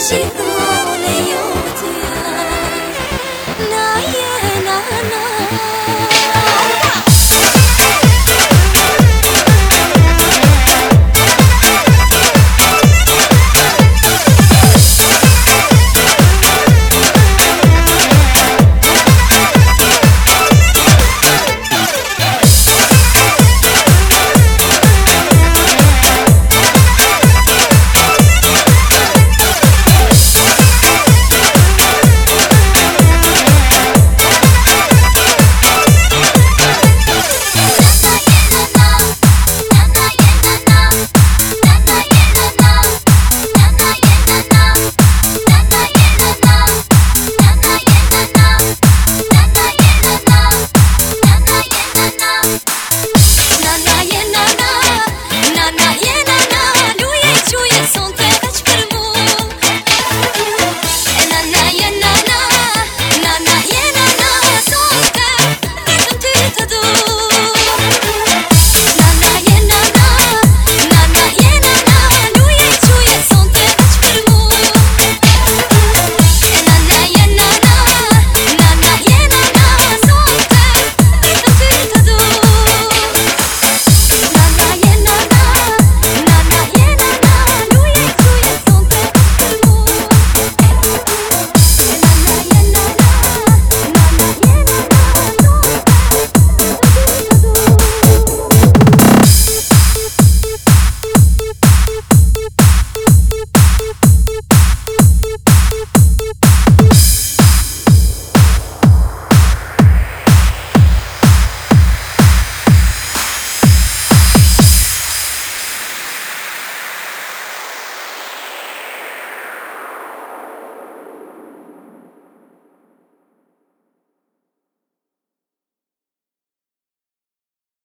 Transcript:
しくお願い